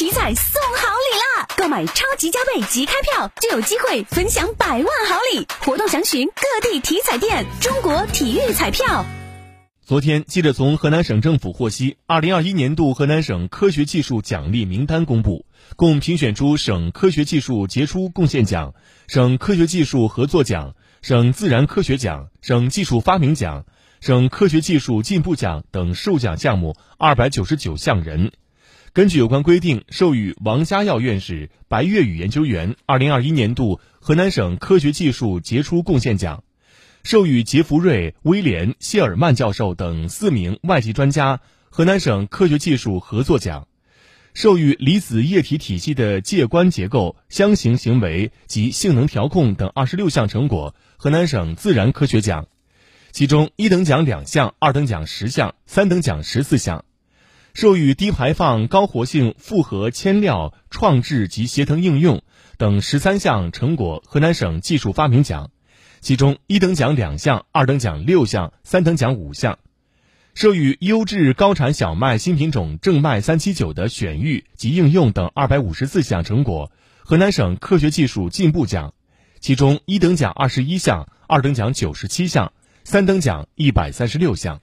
体彩送好礼啦！购买超级加倍即开票就有机会分享百万好礼，活动详询各地体彩店。中国体育彩票。昨天，记者从河南省政府获悉，二零二一年度河南省科学技术奖励名单公布，共评选出省科学技术杰出贡献奖、省科学技术合作奖、省自然科学奖、省技术发明奖、省科学技术进步奖等授奖项目二百九十九项人。根据有关规定，授予王家耀院士、白月宇研究员二零二一年度河南省科学技术杰出贡献奖。授予杰弗瑞·威廉·谢尔曼教授等四名外籍专家河南省科学技术合作奖；授予离子液体体系的介观结构、相形行为及性能调控等二十六项成果河南省自然科学奖，其中一等奖两项，二等奖十项，三等奖十四项；授予低排放高活性复合铅料创制及协同应用等十三项成果河南省技术发明奖。其中一等奖两项，二等奖六项，三等奖五项；授予优质高产小麦新品种正麦三七九的选育及应用等二百五十四项成果，河南省科学技术进步奖。其中一等奖二十一项，二等奖九十七项，三等奖一百三十六项。